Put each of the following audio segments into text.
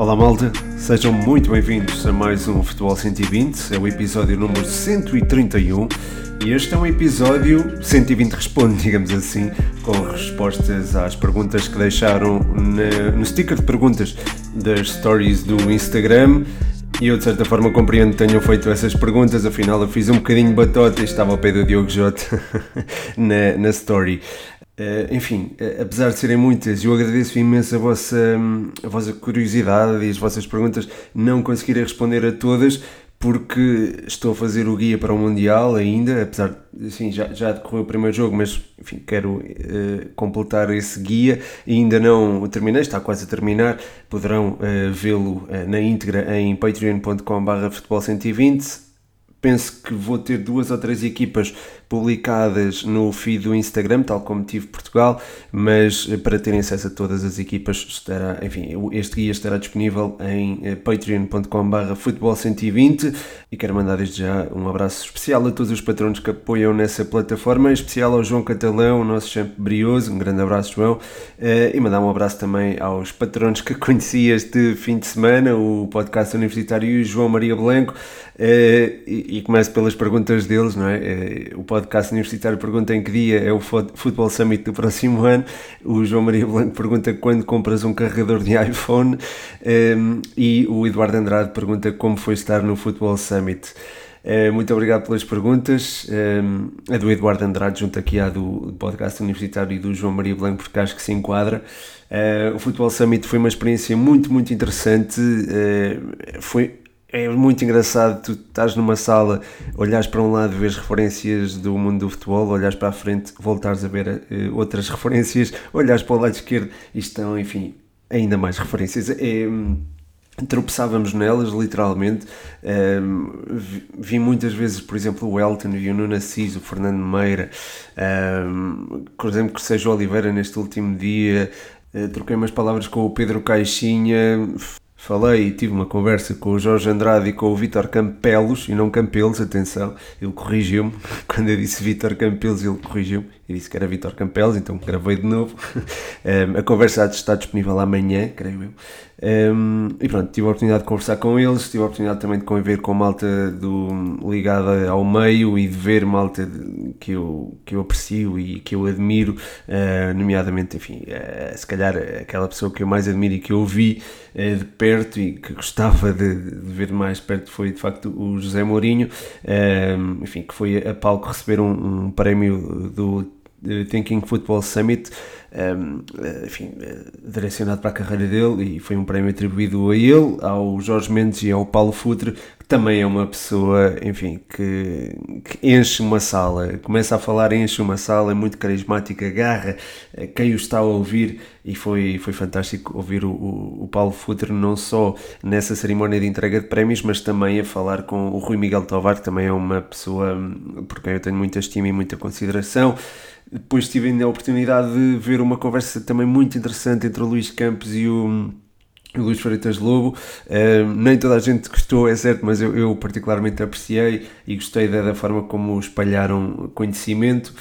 Olá malta, sejam muito bem-vindos a mais um Futebol 120, é o episódio número 131 e este é um episódio 120 responde, digamos assim, com respostas às perguntas que deixaram no sticker de perguntas das stories do Instagram. E eu de certa forma compreendo que tenham feito essas perguntas, afinal eu fiz um bocadinho batota e estava ao pé do Diogo Jota na, na story. Uh, enfim, uh, apesar de serem muitas, eu agradeço imenso a vossa, a vossa curiosidade e as vossas perguntas. Não conseguirei responder a todas porque estou a fazer o guia para o Mundial ainda, apesar de assim, já, já decorreu o primeiro jogo, mas enfim, quero uh, completar esse guia e ainda não terminei, está quase a terminar. Poderão vê-lo na íntegra em patreon.com/barra futebol 120 penso que vou ter duas ou três equipas publicadas no feed do Instagram, tal como tive Portugal, mas eh, para terem acesso a todas as equipas, estará, enfim, este guia estará disponível em eh, patreon.com.br futebol120 e quero mandar desde já um abraço especial a todos os patronos que apoiam nessa plataforma, em especial ao João Catalão, o nosso champ brioso, um grande abraço João, eh, e mandar um abraço também aos patronos que conheci este fim de semana, o podcast universitário e João Maria Blanco, e começo pelas perguntas deles, não é? O podcast universitário pergunta em que dia é o Football Summit do próximo ano. O João Maria Blanco pergunta quando compras um carregador de iPhone. Um, ehm, e o Eduardo Andrade pergunta como foi estar no Football Summit. Uh, muito obrigado pelas perguntas. Ehm, a do Eduardo Andrade, junto aqui à do podcast universitário e do João Maria Blanco, porque acho que se enquadra. Uh, o Football Summit foi uma experiência muito, muito interessante. Uh, foi é muito engraçado, tu estás numa sala, olhas para um lado, vês referências do mundo do futebol, olhas para a frente, voltares a ver uh, outras referências, olhas para o lado esquerdo e estão, enfim, ainda mais referências. É, tropeçávamos nelas, literalmente. Um, vi, muitas vezes, por exemplo, o Elton, vi o Nuno Assis, o Fernando Meira, um, por exemplo, que seja Oliveira neste último dia. Uh, troquei umas palavras com o Pedro Caixinha, Falei e tive uma conversa com o Jorge Andrade e com o Vítor Campelos, e não Campelos, atenção, ele corrigiu-me. Quando eu disse Vítor Campelos, ele corrigiu-me e disse que era Vítor Campelos, então gravei de novo. A conversa está disponível amanhã, creio eu. Um, e pronto, tive a oportunidade de conversar com eles, tive a oportunidade também de conviver com malta do, ligada ao meio e de ver malta que eu, que eu aprecio e que eu admiro, uh, nomeadamente, enfim, uh, se calhar aquela pessoa que eu mais admiro e que eu vi uh, de perto e que gostava de, de, ver mais perto foi de facto o José Mourinho, enfim, que foi a palco receber um, um prémio do Thinking Football Summit um, eh, enfim, eh, direcionado para a carreira dele e foi um prémio atribuído a ele, ao Jorge Mendes e ao Paulo Futre, também é uma pessoa, enfim, que, que enche uma sala, começa a falar, enche uma sala, é muito carismática, agarra eh, quem o está a ouvir e foi, foi fantástico ouvir o, o, o Paulo Futre não só nessa cerimónia de entrega de prémios, mas também a falar com o Rui Miguel Tovar, que também é uma pessoa hum, por quem eu tenho muita estima e muita consideração. Depois tive ainda a oportunidade de ver uma conversa também muito interessante entre o Luís Campos e o, o Luís Freitas Lobo. Nem toda a gente gostou, é certo, mas eu, eu particularmente apreciei e gostei da, da, forma como espalharam conhecimento.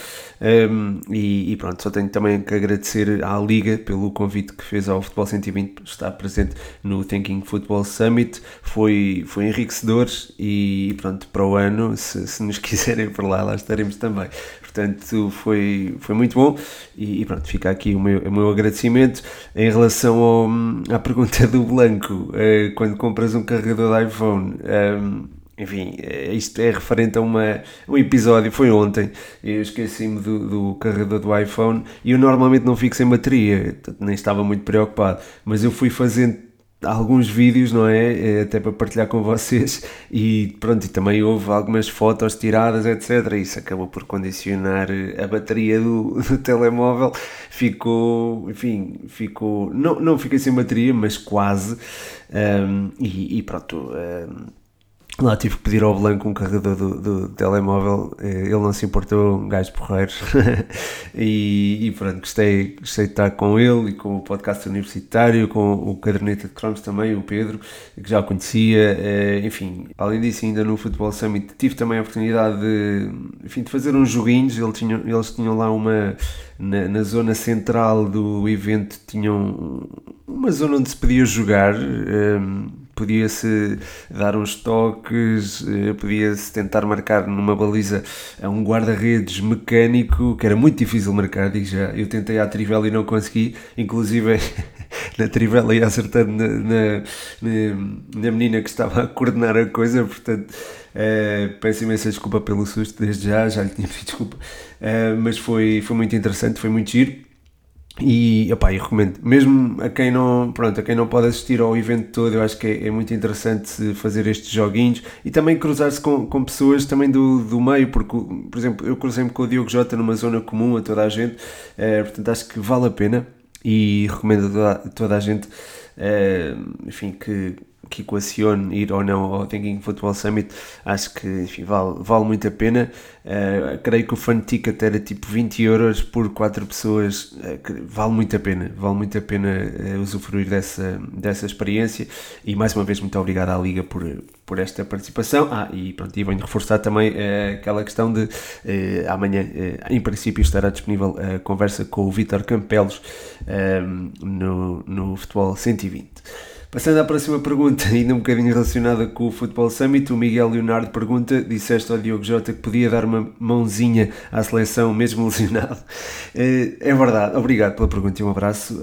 Um, e, e, pronto, só tenho também que agradecer à Liga pelo convite que fez ao Futebol 120 estar presente no Thinking Football Summit. Foi, foi enriquecedor e pronto, para o ano, se, se nos quiserem por lá, lá estaremos também. Portanto, foi, foi muito bom e, e pronto, fica aqui o meu, o meu agradecimento. Em relação ao, à pergunta do Blanco, eh, quando compras um carregador de iPhone. Um, enfim, eh, isto é referente a uma, um episódio, foi ontem, eu esqueci-me do, do carregador do iPhone e eu normalmente não fico sem bateria, nem estava muito preocupado, mas eu fui fazendo alguns vídeos, não é? é? Até para partilhar com vocês e pronto, e também houve algumas fotos tiradas, etc. Isso acabou por condicionar a bateria do, do telemóvel, ficou, enfim, ficou, não, não fiquei sem bateria, mas quase, um, e, e, pronto. Um, Lá tive que pedir ao Blanco um carregador do, do telemóvel, eh, ele não se importou, um gajo porreiro. e, e, pronto, gostei, gostei de estar com ele e com o podcast universitário, com o caderneta de cromos também, o Pedro, que já o conhecia. Eh, enfim, além disso, ainda no Futebol Summit tive também a oportunidade de, enfim, de fazer uns joguinhos. Eles tinham, eles tinham lá uma, na, na zona central do evento, tinham uma zona onde se podia jogar. Um, eh, podia-se dar uns toques, eh, podia-se tentar marcar numa baliza a um guarda-redes mecânico, que era muito difícil marcar, digo já. Eu tentei à trivela e não consegui, inclusive na trivela ia acertando na, na, na, menina que estava a coordenar a coisa, portanto. Uh, peço imensa desculpa pelo susto desde já, já lhe tinha pedido desculpa, uh, mas foi, foi muito interessante, foi muito giro e, opá, eu recomendo, mesmo a quem não, pronto, a quem não pode assistir ao evento todo, eu acho que é, é muito interessante fazer estes joguinhos. E também cruzar-se com, com pessoas também do, do meio, porque, por exemplo, eu cruzei-me com o Diogo Jota numa zona comum a toda a gente, uh, portanto acho que vale a pena e recomendo a toda, a, toda a gente, uh, enfim, que, que equacione ir ou não ao Thinking Football Summit, acho que enfim, vale, vale muito a pena. Uh, creio que o fan ticket era tipo 20 euros por 4 pessoas, uh, vale muito a pena, vale muito a pena uh, usufruir dessa, dessa experiência. E mais uma vez, muito obrigado à Liga por, por esta participação. Ah, e pronto, e venho reforçar também aquela questão de amanhã, em princípio, estará disponível a conversa com o Vitor Campelos no, no Futebol 120. Passando à próxima pergunta, ainda um bocadinho relacionada com o Futebol Summit, o Miguel Leonardo pergunta: disseste ao Diogo Jota que podia dar uma mãozinha à seleção, mesmo lesionado. Eh, é verdade, obrigado pela pergunta e um abraço.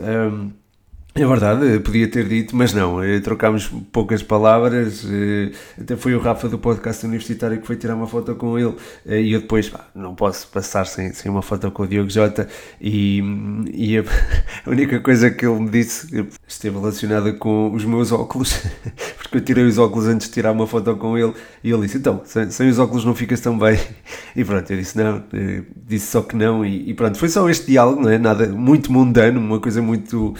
É verdade, podia ter dito, mas não, eh, trocámos poucas palavras, eh, até foi o Rafa do podcast universitário que foi tirar uma foto com ele eh, e eu depois pá, não posso passar sem, sem uma foto com o Diogo Jota e, e a, a, única coisa que ele me disse esteve relacionada com os meus óculos, porque eu tirei os óculos antes de tirar uma foto com ele e ele disse, então, sem, sem os óculos não ficas tão bem e pronto, eu disse não, disse só que não e, e pronto, foi só este diálogo, não é? Nada, muito mundano, uma coisa muito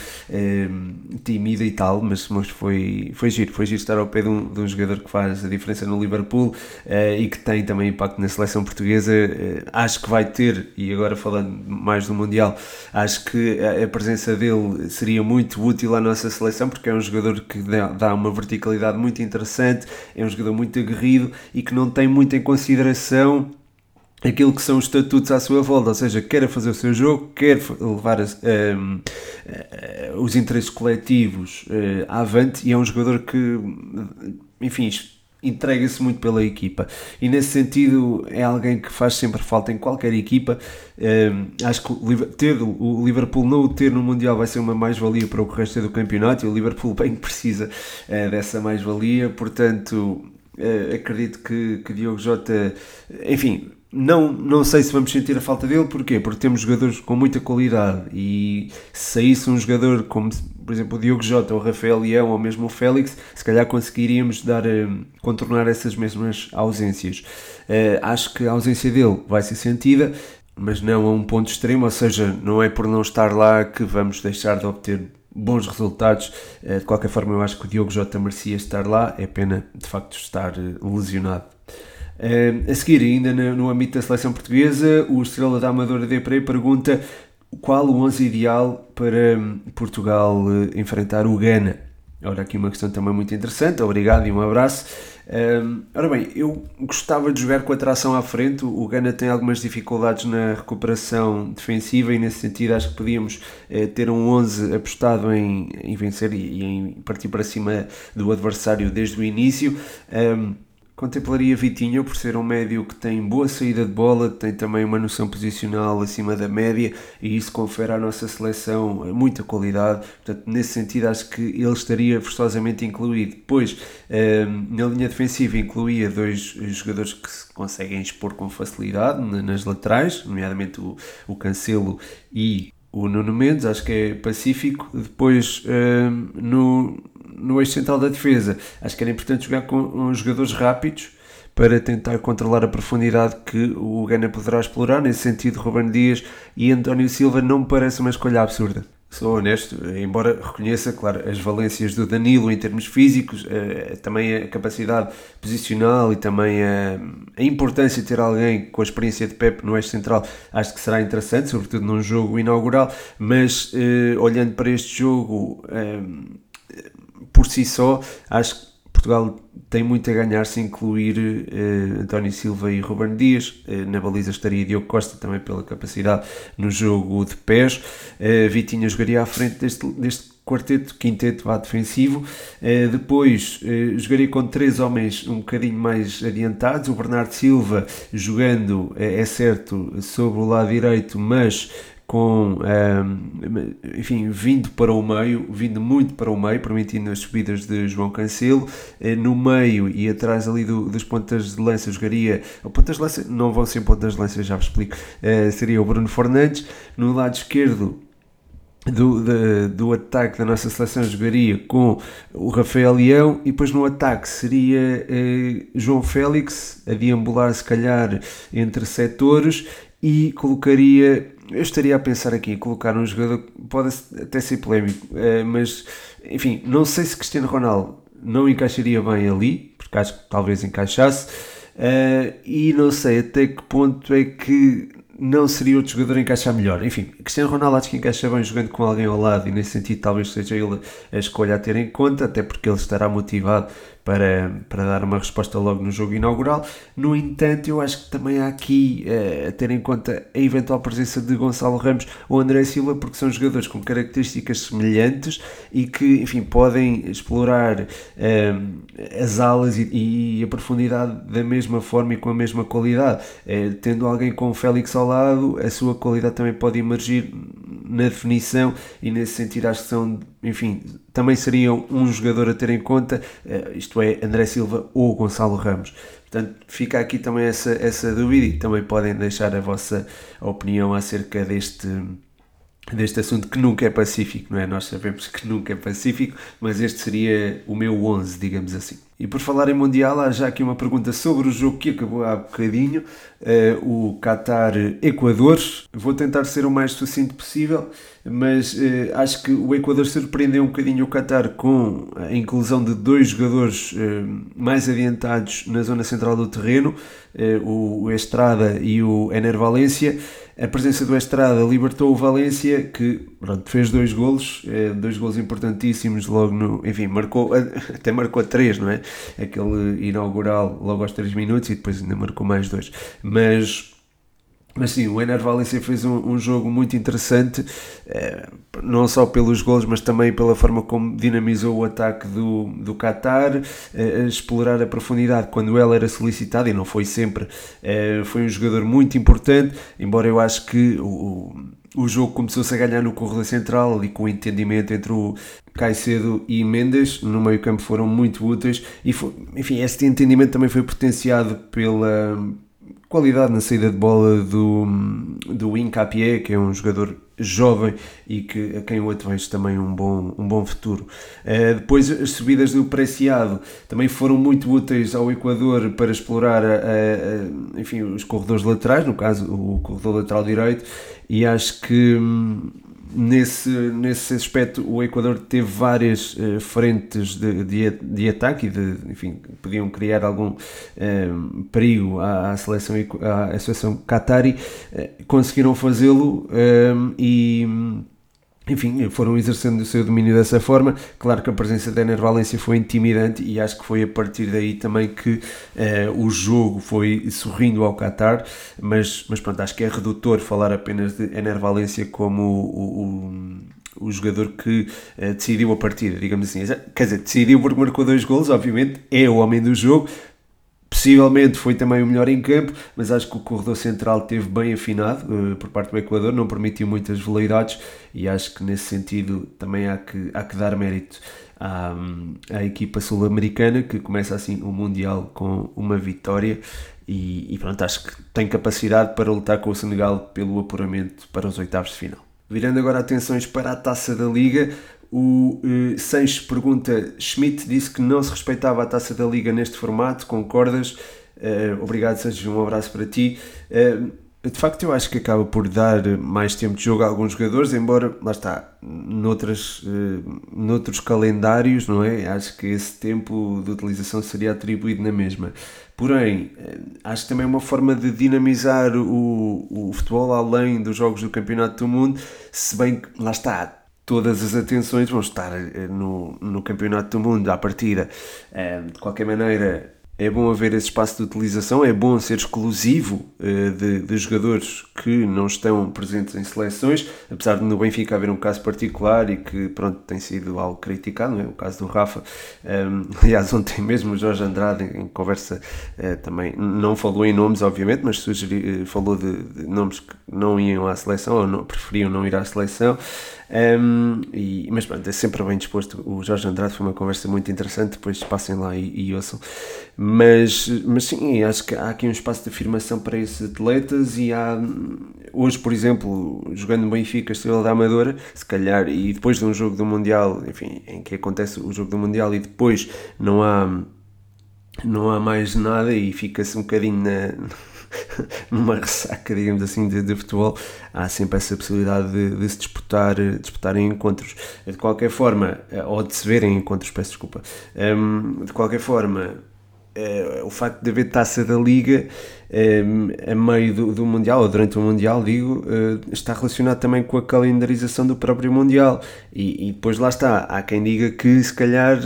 tímida e tal, mas, mas foi, foi giro, foi giro estar ao pé de um, de um jogador que faz a diferença no Liverpool uh, e que tem também impacto na seleção portuguesa. Uh, acho que vai ter, e agora falando mais do Mundial, acho que a, a, presença dele seria muito útil à nossa seleção, porque é um jogador que dá, dá uma verticalidade muito interessante, é um jogador muito aguerrido e que não tem muito em consideração aquilo que são os estatutos à sua volta, ou seja, quer fazer o seu jogo, quer levar um, ehm, eh, os interesses coletivos uh, avante e é um jogador que, enfim, entrega-se muito pela equipa e nesse sentido é alguém que faz sempre falta em qualquer equipa. Um, acho que ter o Liverpool não o ter no Mundial vai ser uma mais-valia para o resto do campeonato e o Liverpool bem precisa uh, dessa mais-valia, portanto. Uh, acredito que, que Diogo Jota, enfim, não, não sei se vamos sentir a falta dele, porquê? Porque temos jogadores com muita qualidade e se saísse um jogador como, por exemplo, o Diogo Jota, o Rafael Leão ou mesmo o Félix, se calhar conseguiríamos dar, eh, contornar essas mesmas ausências. Uh, acho que a ausência dele vai ser sentida, mas não a um ponto extremo, ou seja, não é por não estar lá que vamos deixar de obter bons resultados. Uh, de qualquer forma, eu acho que o Diogo Jota merecia estar lá, é pena de facto estar lesionado. Uh, a seguir, ainda no, âmbito da seleção portuguesa, o Estrela da Amadora de Prey pergunta qual o 11 ideal para hum, Portugal uh, enfrentar o Ghana. Ora, aqui uma questão também muito interessante, obrigado e um abraço. Um, ora bem, eu gostava de jogar com a tração à frente. O Ghana tem algumas dificuldades na recuperação defensiva e, nesse sentido, acho que podíamos eh, ter um 11 apostado em, em vencer e, e, em partir para cima do adversário desde o início. Um, Contemplaria Vitinho por ser um médio que tem boa saída de bola, tem também uma noção posicional acima da média e isso confere à nossa seleção muita qualidade. Portanto, nesse sentido, acho que ele estaria forçosamente incluído. Depois, ehm, na linha defensiva, incluía dois jogadores que se conseguem expor com facilidade nas laterais, nomeadamente o, o Cancelo e o Nuno Mendes, acho que é pacífico. Depois, ehm, no no eixo central da defesa. Acho que era importante jogar com jogadores rápidos para tentar controlar a profundidade que o Gana poderá explorar. Nesse sentido, Ruben Dias e António Silva não me parece uma escolha absurda. sou honesto, embora reconheça, claro, as valências do Danilo em termos físicos, eh, também a capacidade posicional e também a, a, importância de ter alguém com a experiência de Pep no eixo central, acho que será interessante, sobretudo num jogo inaugural, mas eh, olhando para este jogo eh, por si só, acho que Portugal tem muito a ganhar se incluir uh, António Silva e Ruben Dias. Uh, na baliza estaria Diogo Costa também pela capacidade no jogo de pés. Uh, Vitinha jogaria à frente deste, deste quarteto, quinteto vá defensivo. Uh, depois uh, jogaria com três homens um bocadinho mais adiantados. O Bernardo Silva jogando, é certo, sobre o lado direito, mas com, um, enfim, vindo para o meio, vindo muito para o meio, permitindo as subidas de João Cancelo. Eh, no meio e atrás ali do, das pontas de lança jogaria, pontas de lança não vão ser pontas de lança, já vos explico, uh, seria o Bruno Fernandes. No lado esquerdo, do, do, do, ataque da nossa seleção jogaria com o Rafael Leão e depois no ataque seria eh, João Félix a deambular se calhar entre setores e colocaria eu estaria a pensar aqui colocar um jogador pode até ser polémico, eh, mas enfim, não sei se Cristiano Ronaldo não encaixaria bem ali, porque acho que talvez encaixasse, eh, e não sei até que ponto é que não seria outro jogador a encaixar melhor. Enfim, Cristiano Ronaldo acho que encaixa bem jogando com alguém ao lado e nesse sentido talvez seja ele a escolha a ter em conta, até porque ele estará motivado para, para dar uma resposta logo no jogo inaugural. No entanto, eu acho que também há aqui uh, a ter em conta a eventual presença de Gonçalo Ramos ou André Silva, porque são jogadores com características semelhantes e que, enfim, podem explorar uh, as alas e, e, a profundidade da mesma forma e com a mesma qualidade. Uh, tendo alguém com o Félix ao lado, a sua qualidade também pode emergir na definição e nesse sentido acho que são, enfim, também seriam um jogador a ter em conta, eh, isto é, André Silva ou Gonçalo Ramos. Portanto, fica aqui também essa, essa dúvida e também podem deixar a vossa opinião acerca deste, deste assunto que nunca é pacífico, não é? Nós sabemos que nunca é pacífico, mas este seria o meu 11, digamos assim. E por falar em Mundial, há já aqui uma pergunta sobre o jogo que acabou há bocadinho, uh, o Qatar-Equador. Vou tentar ser o mais sucinto possível, mas uh, acho que o Equador surpreendeu um bocadinho o Qatar com a inclusão de dois jogadores uh, mais adiantados na zona central do terreno, o Estrada e o Ener Valência a presença do Estrada libertou o Valência, que pronto, fez dois golos, dois golos importantíssimos logo no. Enfim, marcou, até marcou três, não é? aquele inaugural logo aos 3 minutos e depois ainda marcou mais dois. Mas mas sim, o Ener Valencia fez um, um, jogo muito interessante, eh, não só pelos gols, mas também pela forma como dinamizou o ataque do, do Qatar, eh, a explorar a profundidade quando ela era solicitada, e não foi sempre. Eh, foi um jogador muito importante, embora eu acho que o, o jogo começou-se a ganhar no corredor central e com o entendimento entre o Caicedo e Mendes no meio campo foram muito úteis e foi, enfim, este entendimento também foi potenciado pela qualidade na saída de bola do, do Incapié, que é um jogador jovem e que, a quem eu vejo também um bom, um bom futuro. Uh, depois as subidas do Preciado também foram muito úteis ao Equador para explorar a, a, enfim, os corredores laterais, no caso o corredor lateral direito, e acho que hum, nesse, nesse aspecto o Equador teve várias uh, frentes de, de, de, ataque e de, enfim, podiam criar algum uh, perigo à, à, seleção à, seleção Qatari, uh, conseguiram fazê-lo e enfim, foram exercendo o seu domínio dessa forma. Claro que a presença da Ener Valência foi intimidante e acho que foi a partir daí também que eh, o jogo foi sorrindo ao Qatar, mas, mas pronto, acho que é redutor falar apenas de Ener Valência como o, o, o jogador que uh, decidiu a partida, digamos assim. Quer dizer, decidiu porque marcou dois gols, obviamente, é o homem do jogo, Possivelmente foi também o melhor em campo, mas acho que o corredor central teve bem afinado uh, por parte do Equador, não permitiu muitas veleidades e acho que nesse sentido também há que, há que dar mérito à, à equipa sul-americana que começa assim o Mundial com uma vitória e, e pronto, acho que tem capacidade para lutar com o Senegal pelo apuramento para os oitavos de final. Virando agora atenções para a taça da Liga, o uh, Sanches pergunta: Schmidt disse que não se respeitava a taça da Liga neste formato, concordas? Uh, obrigado, Sanches, um abraço para ti. Uh, de facto eu acho que acaba por dar mais tempo de jogo a alguns jogadores, embora, lá está, noutras, uh, noutros calendários, não é? Acho que esse tempo de utilização seria atribuído na mesma. Porém, acho que também é uma forma de dinamizar o, o futebol além dos jogos do Campeonato do Mundo, se bem que, lá está, todas as atenções vão estar no, no Campeonato do Mundo à partida. De qualquer maneira, é bom haver esse espaço de utilização, é bom ser exclusivo uh, de, de, jogadores que não estão presentes em seleções, apesar de no Benfica haver um caso particular e que pronto, tem sido algo criticado, é? o caso do Rafa. Um, aliás, ontem mesmo o Jorge Andrade, em conversa, uh, também não falou em nomes, obviamente, mas sugeri, uh, falou de, de, nomes que não iam à seleção ou não, preferiam não ir à seleção. Um, e, mas pronto, é sempre bem disposto. O Jorge Andrade foi uma conversa muito interessante. Depois passem lá e, e ouçam. Mas, mas sim, acho que há aqui um espaço de afirmação para esses atletas. E há hoje, por exemplo, jogando no Benfica, Estrela da Amadora, se calhar, e depois de um jogo do Mundial, enfim, em que acontece o jogo do Mundial e depois não há. Não há mais nada e fica-se um bocadinho na, numa ressaca, digamos assim, de, de, futebol, há sempre essa possibilidade de, de se disputar, disputar em encontros. De qualquer forma, eh, ou de se ver em encontros, peço desculpa. Um, de qualquer forma, uh, o facto de haver taça da Liga uh, a meio do, do, Mundial, ou durante o Mundial, digo, uh, está relacionado também com a calendarização do próprio Mundial. E, e, depois lá está, há quem diga que se calhar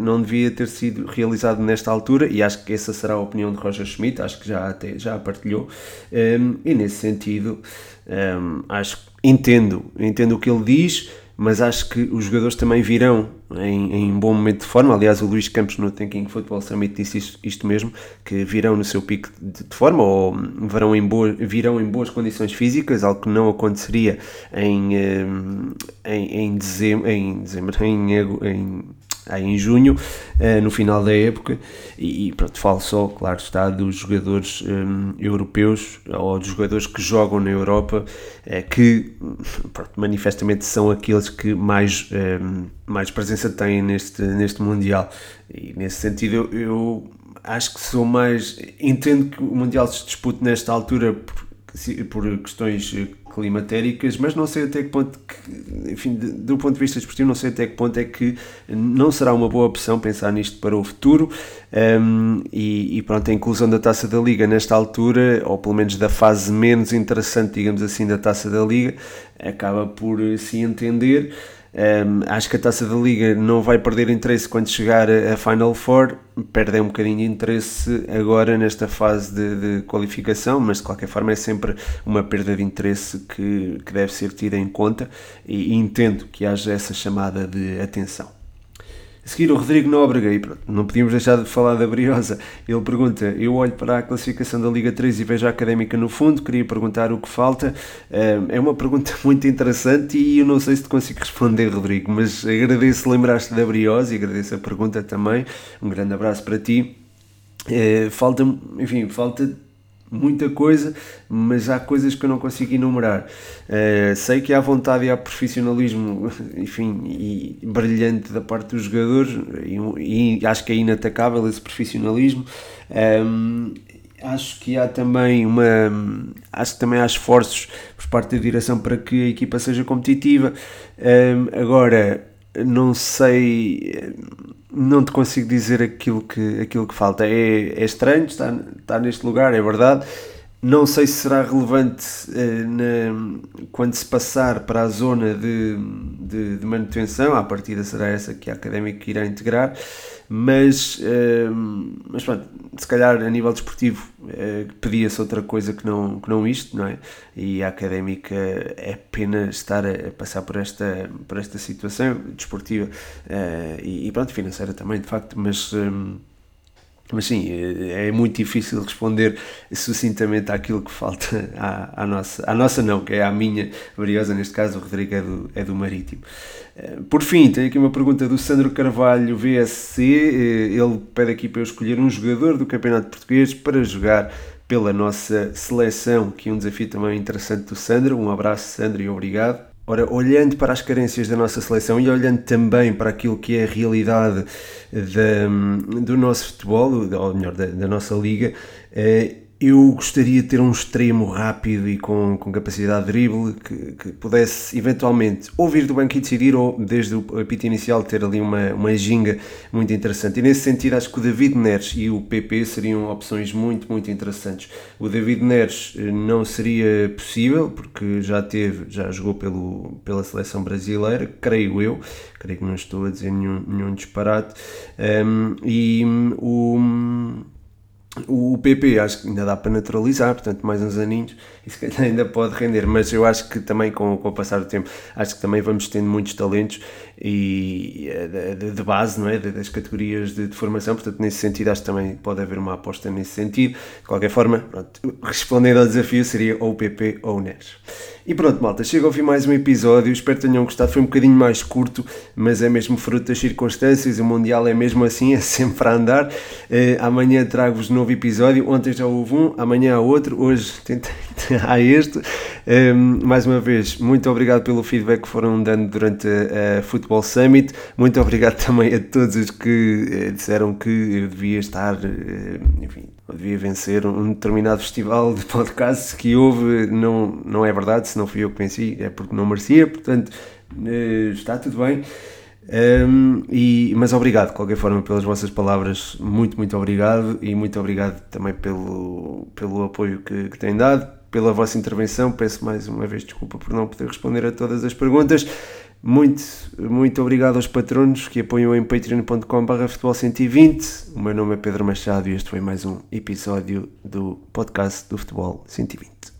não devia ter sido realizado nesta altura, e acho que essa será a opinião de Roger Schmidt, acho que já, até, já a partilhou, um, e nesse sentido, um, acho entendo, entendo o que ele diz mas acho que os jogadores também virão em, em bom momento de forma. Aliás, o Luís Campos no Thinking Football Summit disse isto, isto mesmo, que virão no seu pico de, de forma ou virão em, virão em boas condições físicas, algo que não aconteceria em, eh, em, em dezembro, em, dezembro em, em em junho, eh, no final da época, e, pronto, falo só, claro está, dos jogadores um, europeus ou dos jogadores que jogam na Europa, é, que pronto, manifestamente são aqueles que mais, mais presença têm neste, neste Mundial. E nesse sentido, eu, eu acho que sou mais. Entendo que o Mundial se dispute nesta altura por, por questões climatéricas, mas não sei até que ponto, que, enfim, do ponto de vista desportivo, não sei até que ponto é que não será uma boa opção pensar nisto para o futuro. Um, e, e, pronto, a inclusão da taça da Liga nesta altura, ou pelo menos da fase menos interessante, digamos assim, da taça da Liga, acaba por se entender. Um, acho que a taça da Liga não vai perder interesse quando chegar a Final Four, perde um bocadinho de interesse agora nesta fase de, de, qualificação, mas de qualquer forma é sempre uma perda de interesse que, que deve ser tida em conta e, e entendo que haja essa chamada de atenção. A seguir, o Rodrigo Nóbrega, e pronto, não podíamos deixar de falar da Briosa. Ele pergunta: Eu olho para a classificação da Liga 3 e vejo a académica no fundo, queria perguntar o que falta. É uma pergunta muito interessante e eu não sei se te consigo responder, Rodrigo, mas agradeço lembraste da Briosa e agradeço a pergunta também. Um grande abraço para ti. É, falta, enfim, falta muita coisa, mas há coisas que eu não consigo enumerar. Uh, sei que há vontade e há profissionalismo, enfim, e brilhante da parte dos jogadores, e, e acho que é inatacável esse profissionalismo. Um, acho que há também uma acho que também há esforços por parte da direção para que a equipa seja competitiva um, agora não sei não te consigo dizer aquilo que, aquilo que falta. É, é estranho estar, estar neste lugar, é verdade. Não sei se será relevante eh, na, quando se passar para a zona de, de, de, manutenção, a partida será essa que a Académica irá integrar, mas, eh, mas pronto, se calhar a nível desportivo eh, pedia-se outra coisa que não, que não isto, não é? E a Académica é pena estar a, passar por esta, por esta situação desportiva e, e, pronto, financeira também, de facto, mas. Mas sim, é, é muito difícil responder sucintamente àquilo que falta à, à, nossa, à nossa não, que é à minha briosa, neste caso o Rodrigo é do, é do Marítimo. Eh, por fim, tenho aqui uma pergunta do Sandro Carvalho, VSC, eh, ele pede aqui para eu escolher um jogador do Campeonato Português para jogar pela nossa seleção, que é um desafio também interessante do Sandro. Um abraço, Sandro, e obrigado. Ora, olhando para as carências da nossa seleção e olhando também para aquilo que é a realidade da, do nosso futebol, ou melhor, da, da nossa liga, eh, eu gostaria de ter um extremo rápido e com, com capacidade de drible que, que pudesse eventualmente ou vir do banco e decidir ou desde o apito inicial ter ali uma, uma ginga muito interessante. E nesse sentido acho que o David Neres e o PP seriam opções muito, muito interessantes. O David Neres eh, não seria possível porque já teve, já jogou pelo, pela seleção brasileira, creio eu, creio que não estou a dizer nenhum, nenhum disparate. Um, e o o PP acho que ainda dá para naturalizar, portanto, mais uns aninhos e se calhar ainda pode render, mas eu acho que também com, com o passar do tempo, acho que também vamos tendo muitos talentos e eh, de, de base, não é? Das categorias de, de, formação, portanto, nesse sentido, acho que também pode haver uma aposta nesse sentido. De qualquer forma, pronto, respondendo ao desafio, seria ou o PP ou o NES. E pronto, malta, chega ao fim mais um episódio. Espero que tenham gostado. Foi um bocadinho mais curto, mas é mesmo fruto das circunstâncias. O Mundial é mesmo assim, é sempre a andar. Uh, amanhã trago-vos novo episódio. Ontem já houve um, amanhã há outro. Hoje tentei a este. Um, mais uma vez, muito obrigado pelo feedback que foram dando durante a, a Football Summit. Muito obrigado também a todos os que eh, disseram que eu devia estar, eh, enfim, devia vencer um determinado festival de podcast que houve. Não, não é verdade, se não fui eu que venci, é porque não merecia. Portanto, eh, está tudo bem. Um, e, mas obrigado, de qualquer forma, pelas vossas palavras. Muito, muito obrigado. E muito obrigado também pelo, pelo apoio que, que têm dado pela vossa intervenção. Peço mais uma vez desculpa por não poder responder a todas as perguntas. Muito, muito obrigado aos patronos que apoiam em patreon.com.br futebol 120. O meu nome é Pedro Machado e este foi mais um episódio do podcast do Futebol 120.